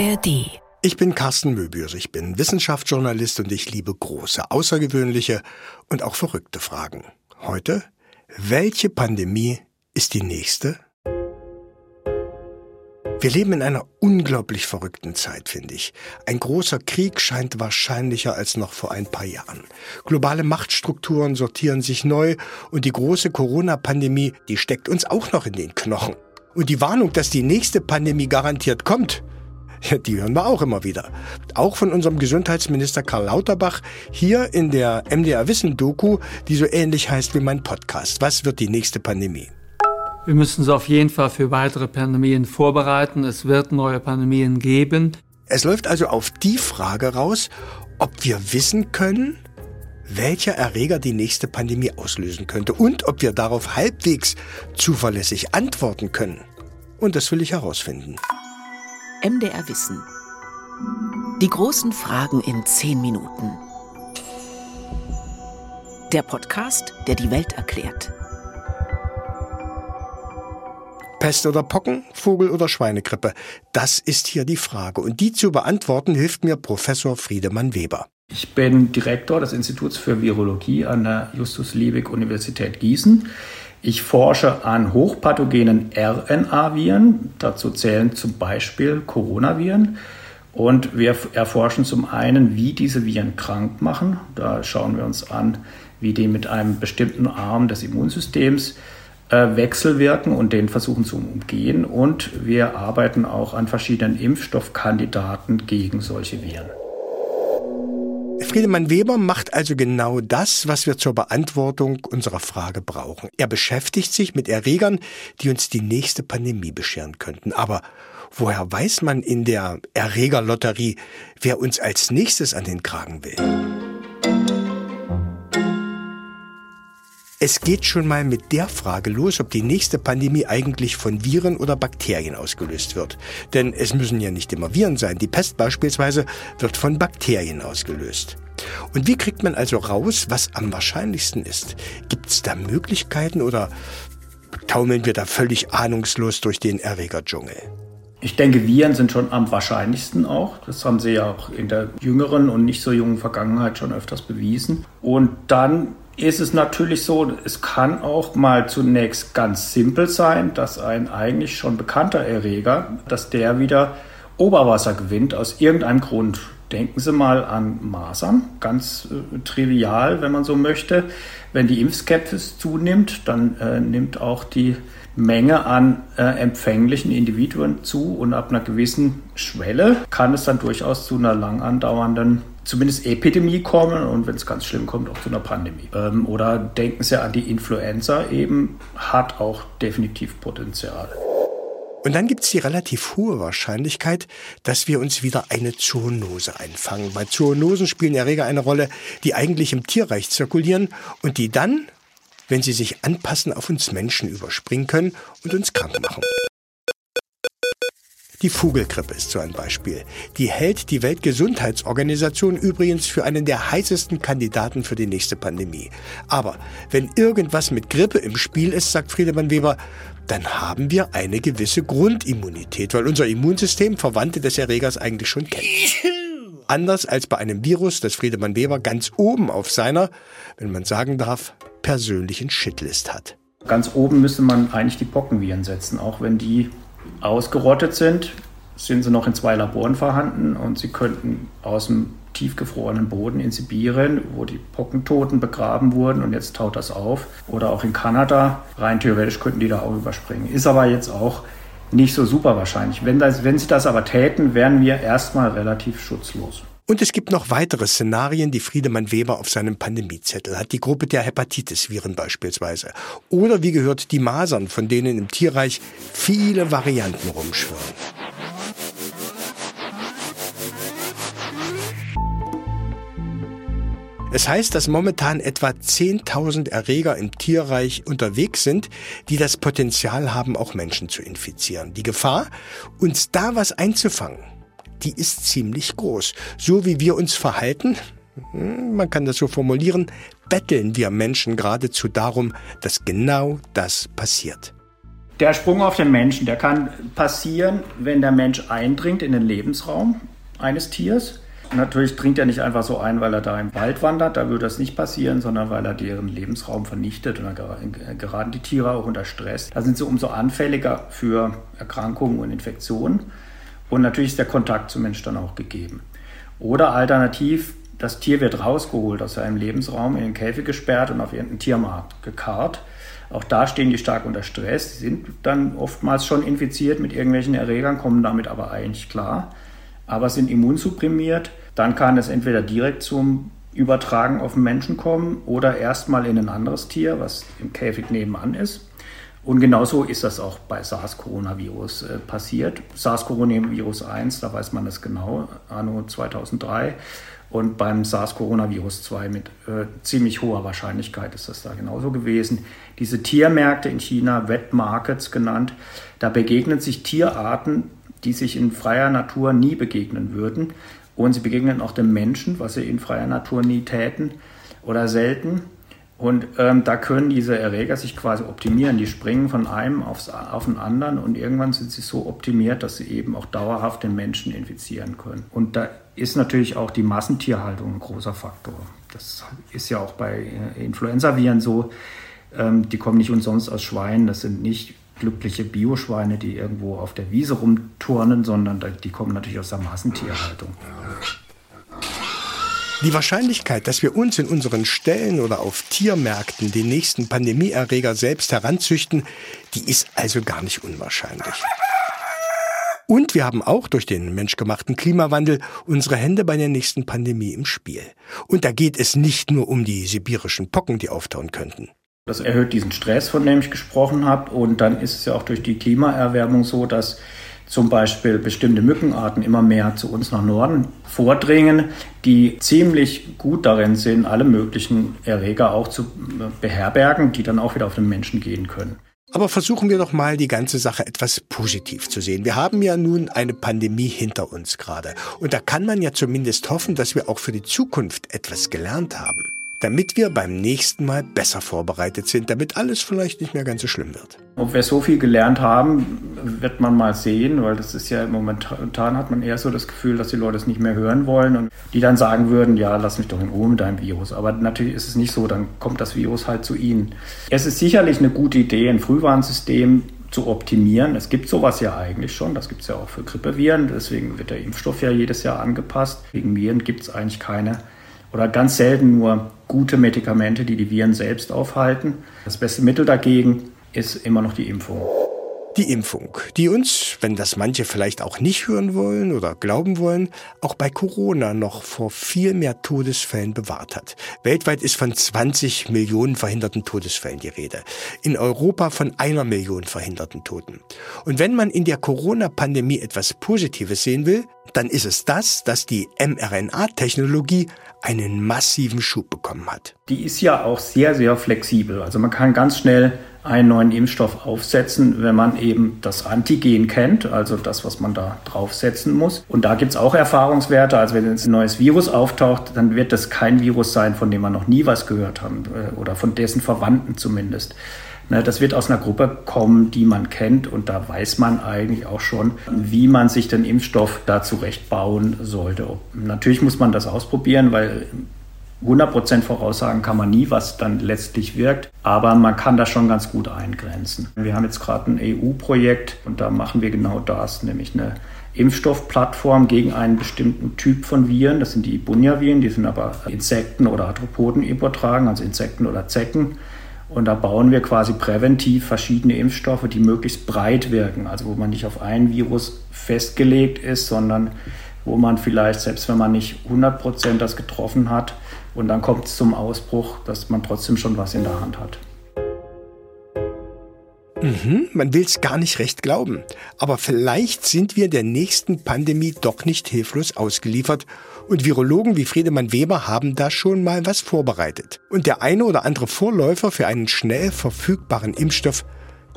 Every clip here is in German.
ARD. Ich bin Carsten Möbius, ich bin Wissenschaftsjournalist und ich liebe große, außergewöhnliche und auch verrückte Fragen. Heute, welche Pandemie ist die nächste? Wir leben in einer unglaublich verrückten Zeit, finde ich. Ein großer Krieg scheint wahrscheinlicher als noch vor ein paar Jahren. Globale Machtstrukturen sortieren sich neu und die große Corona-Pandemie, die steckt uns auch noch in den Knochen. Und die Warnung, dass die nächste Pandemie garantiert kommt, ja, die hören wir auch immer wieder. Auch von unserem Gesundheitsminister Karl Lauterbach hier in der MDR Wissen Doku, die so ähnlich heißt wie mein Podcast. Was wird die nächste Pandemie? Wir müssen uns auf jeden Fall für weitere Pandemien vorbereiten. Es wird neue Pandemien geben. Es läuft also auf die Frage raus, ob wir wissen können, welcher Erreger die nächste Pandemie auslösen könnte und ob wir darauf halbwegs zuverlässig antworten können. Und das will ich herausfinden. MDR Wissen. Die großen Fragen in zehn Minuten. Der Podcast, der die Welt erklärt. Pest oder Pocken, Vogel oder Schweinegrippe? Das ist hier die Frage. Und die zu beantworten hilft mir Professor Friedemann Weber. Ich bin Direktor des Instituts für Virologie an der Justus-Liebig-Universität Gießen. Ich forsche an hochpathogenen RNA-Viren. Dazu zählen zum Beispiel Coronaviren. Und wir erforschen zum einen, wie diese Viren krank machen. Da schauen wir uns an, wie die mit einem bestimmten Arm des Immunsystems äh, wechselwirken und den versuchen zu umgehen. Und wir arbeiten auch an verschiedenen Impfstoffkandidaten gegen solche Viren. Friedemann Weber macht also genau das, was wir zur Beantwortung unserer Frage brauchen. Er beschäftigt sich mit Erregern, die uns die nächste Pandemie bescheren könnten. Aber woher weiß man in der Erregerlotterie, wer uns als nächstes an den Kragen will? Es geht schon mal mit der Frage los, ob die nächste Pandemie eigentlich von Viren oder Bakterien ausgelöst wird. Denn es müssen ja nicht immer Viren sein. Die Pest beispielsweise wird von Bakterien ausgelöst. Und wie kriegt man also raus, was am wahrscheinlichsten ist? Gibt es da Möglichkeiten oder taumeln wir da völlig ahnungslos durch den Erregerdschungel? Ich denke, Viren sind schon am wahrscheinlichsten auch. Das haben sie ja auch in der jüngeren und nicht so jungen Vergangenheit schon öfters bewiesen. Und dann ist es natürlich so, es kann auch mal zunächst ganz simpel sein, dass ein eigentlich schon bekannter Erreger, dass der wieder Oberwasser gewinnt aus irgendeinem Grund. Denken Sie mal an Masern, ganz äh, trivial, wenn man so möchte. Wenn die Impfskepsis zunimmt, dann äh, nimmt auch die Menge an äh, empfänglichen Individuen zu und ab einer gewissen Schwelle kann es dann durchaus zu einer lang andauernden zumindest Epidemie kommen und wenn es ganz schlimm kommt, auch zu einer Pandemie. Ähm, oder denken Sie an die Influenza eben, hat auch definitiv Potenzial. Und dann gibt es die relativ hohe Wahrscheinlichkeit, dass wir uns wieder eine Zoonose einfangen. Weil Zoonosen spielen Erreger eine Rolle, die eigentlich im Tierreich zirkulieren und die dann, wenn sie sich anpassen, auf uns Menschen überspringen können und uns krank machen. Die Vogelgrippe ist so ein Beispiel. Die hält die Weltgesundheitsorganisation übrigens für einen der heißesten Kandidaten für die nächste Pandemie. Aber wenn irgendwas mit Grippe im Spiel ist, sagt Friedemann Weber, dann haben wir eine gewisse Grundimmunität, weil unser Immunsystem Verwandte des Erregers eigentlich schon kennt. Anders als bei einem Virus, das Friedemann Weber ganz oben auf seiner, wenn man sagen darf, persönlichen Shitlist hat. Ganz oben müsste man eigentlich die Pockenviren setzen, auch wenn die ausgerottet sind, sind sie noch in zwei Laboren vorhanden und sie könnten aus dem tiefgefrorenen Boden in Sibirien, wo die Pockentoten begraben wurden und jetzt taut das auf, oder auch in Kanada, rein theoretisch könnten die da auch überspringen. Ist aber jetzt auch nicht so super wahrscheinlich. Wenn, das, wenn sie das aber täten, wären wir erstmal relativ schutzlos. Und es gibt noch weitere Szenarien, die Friedemann Weber auf seinem Pandemiezettel hat. Die Gruppe der Hepatitis-Viren beispielsweise. Oder wie gehört die Masern, von denen im Tierreich viele Varianten rumschwirren. Es heißt, dass momentan etwa 10.000 Erreger im Tierreich unterwegs sind, die das Potenzial haben, auch Menschen zu infizieren. Die Gefahr, uns da was einzufangen, die ist ziemlich groß. So wie wir uns verhalten, hm, man kann das so formulieren, betteln wir Menschen geradezu darum, dass genau das passiert. Der Sprung auf den Menschen, der kann passieren, wenn der Mensch eindringt in den Lebensraum eines Tiers. Natürlich dringt er nicht einfach so ein, weil er da im Wald wandert, da würde das nicht passieren, sondern weil er deren Lebensraum vernichtet und dann geraten die Tiere auch unter Stress. Da sind sie umso anfälliger für Erkrankungen und Infektionen und natürlich ist der Kontakt zum Mensch dann auch gegeben. Oder alternativ, das Tier wird rausgeholt aus seinem Lebensraum, in den Käfig gesperrt und auf irgendeinen Tiermarkt gekarrt. Auch da stehen die stark unter Stress, sind dann oftmals schon infiziert mit irgendwelchen Erregern, kommen damit aber eigentlich klar, aber sind immunsupprimiert. Dann kann es entweder direkt zum Übertragen auf den Menschen kommen oder erstmal in ein anderes Tier, was im Käfig nebenan ist. Und genauso ist das auch bei SARS-Coronavirus äh, passiert. SARS-Coronavirus 1, da weiß man das genau, anno 2003. Und beim SARS-Coronavirus 2 mit äh, ziemlich hoher Wahrscheinlichkeit ist das da genauso gewesen. Diese Tiermärkte in China, Wet Markets genannt, da begegnen sich Tierarten, die sich in freier Natur nie begegnen würden. Und sie begegnen auch dem Menschen, was sie in freier Natur nie täten oder selten. Und ähm, da können diese Erreger sich quasi optimieren. Die springen von einem aufs, auf den anderen und irgendwann sind sie so optimiert, dass sie eben auch dauerhaft den Menschen infizieren können. Und da ist natürlich auch die Massentierhaltung ein großer Faktor. Das ist ja auch bei äh, Influenzaviren so. Ähm, die kommen nicht umsonst aus Schweinen. Das sind nicht glückliche Bioschweine, die irgendwo auf der Wiese rumturnen, sondern die kommen natürlich aus der Massentierhaltung. Die Wahrscheinlichkeit, dass wir uns in unseren Ställen oder auf Tiermärkten den nächsten Pandemieerreger selbst heranzüchten, die ist also gar nicht unwahrscheinlich. Und wir haben auch durch den menschgemachten Klimawandel unsere Hände bei der nächsten Pandemie im Spiel. Und da geht es nicht nur um die sibirischen Pocken, die auftauen könnten. Das erhöht diesen Stress, von dem ich gesprochen habe. Und dann ist es ja auch durch die Klimaerwärmung so, dass zum Beispiel bestimmte Mückenarten immer mehr zu uns nach Norden vordringen, die ziemlich gut darin sind, alle möglichen Erreger auch zu beherbergen, die dann auch wieder auf den Menschen gehen können. Aber versuchen wir doch mal die ganze Sache etwas positiv zu sehen. Wir haben ja nun eine Pandemie hinter uns gerade. Und da kann man ja zumindest hoffen, dass wir auch für die Zukunft etwas gelernt haben damit wir beim nächsten Mal besser vorbereitet sind, damit alles vielleicht nicht mehr ganz so schlimm wird. Ob wir so viel gelernt haben, wird man mal sehen, weil das ist ja momentan hat man eher so das Gefühl, dass die Leute es nicht mehr hören wollen und die dann sagen würden, ja, lass mich doch in Ruhe mit deinem Virus. Aber natürlich ist es nicht so, dann kommt das Virus halt zu ihnen. Es ist sicherlich eine gute Idee, ein Frühwarnsystem zu optimieren. Es gibt sowas ja eigentlich schon, das gibt es ja auch für Grippeviren, deswegen wird der Impfstoff ja jedes Jahr angepasst. Wegen Viren gibt es eigentlich keine oder ganz selten nur gute Medikamente, die die Viren selbst aufhalten. Das beste Mittel dagegen ist immer noch die Impfung. Die Impfung, die uns, wenn das manche vielleicht auch nicht hören wollen oder glauben wollen, auch bei Corona noch vor viel mehr Todesfällen bewahrt hat. Weltweit ist von 20 Millionen verhinderten Todesfällen die Rede. In Europa von einer Million verhinderten Toten. Und wenn man in der Corona-Pandemie etwas Positives sehen will, dann ist es das, dass die mRNA-Technologie einen massiven Schub bekommen hat. Die ist ja auch sehr, sehr flexibel. Also man kann ganz schnell einen neuen Impfstoff aufsetzen, wenn man eben das Antigen kennt, also das, was man da draufsetzen muss. Und da gibt es auch Erfahrungswerte. Also wenn jetzt ein neues Virus auftaucht, dann wird das kein Virus sein, von dem man noch nie was gehört hat äh, oder von dessen Verwandten zumindest. Ne, das wird aus einer Gruppe kommen, die man kennt und da weiß man eigentlich auch schon, wie man sich den Impfstoff da zurechtbauen sollte. Natürlich muss man das ausprobieren, weil 100% voraussagen kann man nie, was dann letztlich wirkt, aber man kann das schon ganz gut eingrenzen. Wir haben jetzt gerade ein EU-Projekt und da machen wir genau das, nämlich eine Impfstoffplattform gegen einen bestimmten Typ von Viren. Das sind die Ibunia-Viren, die sind aber Insekten oder Arthropoden übertragen, also Insekten oder Zecken. Und da bauen wir quasi präventiv verschiedene Impfstoffe, die möglichst breit wirken, also wo man nicht auf ein Virus festgelegt ist, sondern wo man vielleicht, selbst wenn man nicht 100 Prozent das getroffen hat, und dann kommt es zum Ausbruch, dass man trotzdem schon was in der Hand hat. Mhm, man will es gar nicht recht glauben. Aber vielleicht sind wir der nächsten Pandemie doch nicht hilflos ausgeliefert und Virologen wie Friedemann Weber haben da schon mal was vorbereitet. Und der eine oder andere Vorläufer für einen schnell verfügbaren Impfstoff,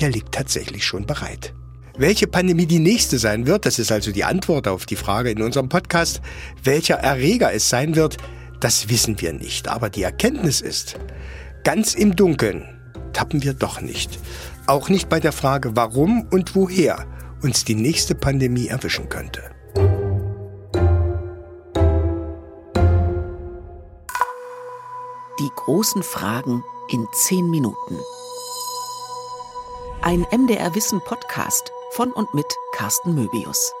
der liegt tatsächlich schon bereit. Welche Pandemie die nächste sein wird, das ist also die Antwort auf die Frage in unserem Podcast. Welcher Erreger es sein wird, das wissen wir nicht. Aber die Erkenntnis ist, ganz im Dunkeln tappen wir doch nicht. Auch nicht bei der Frage, warum und woher uns die nächste Pandemie erwischen könnte. Die großen Fragen in 10 Minuten. Ein MDR Wissen Podcast von und mit Carsten Möbius.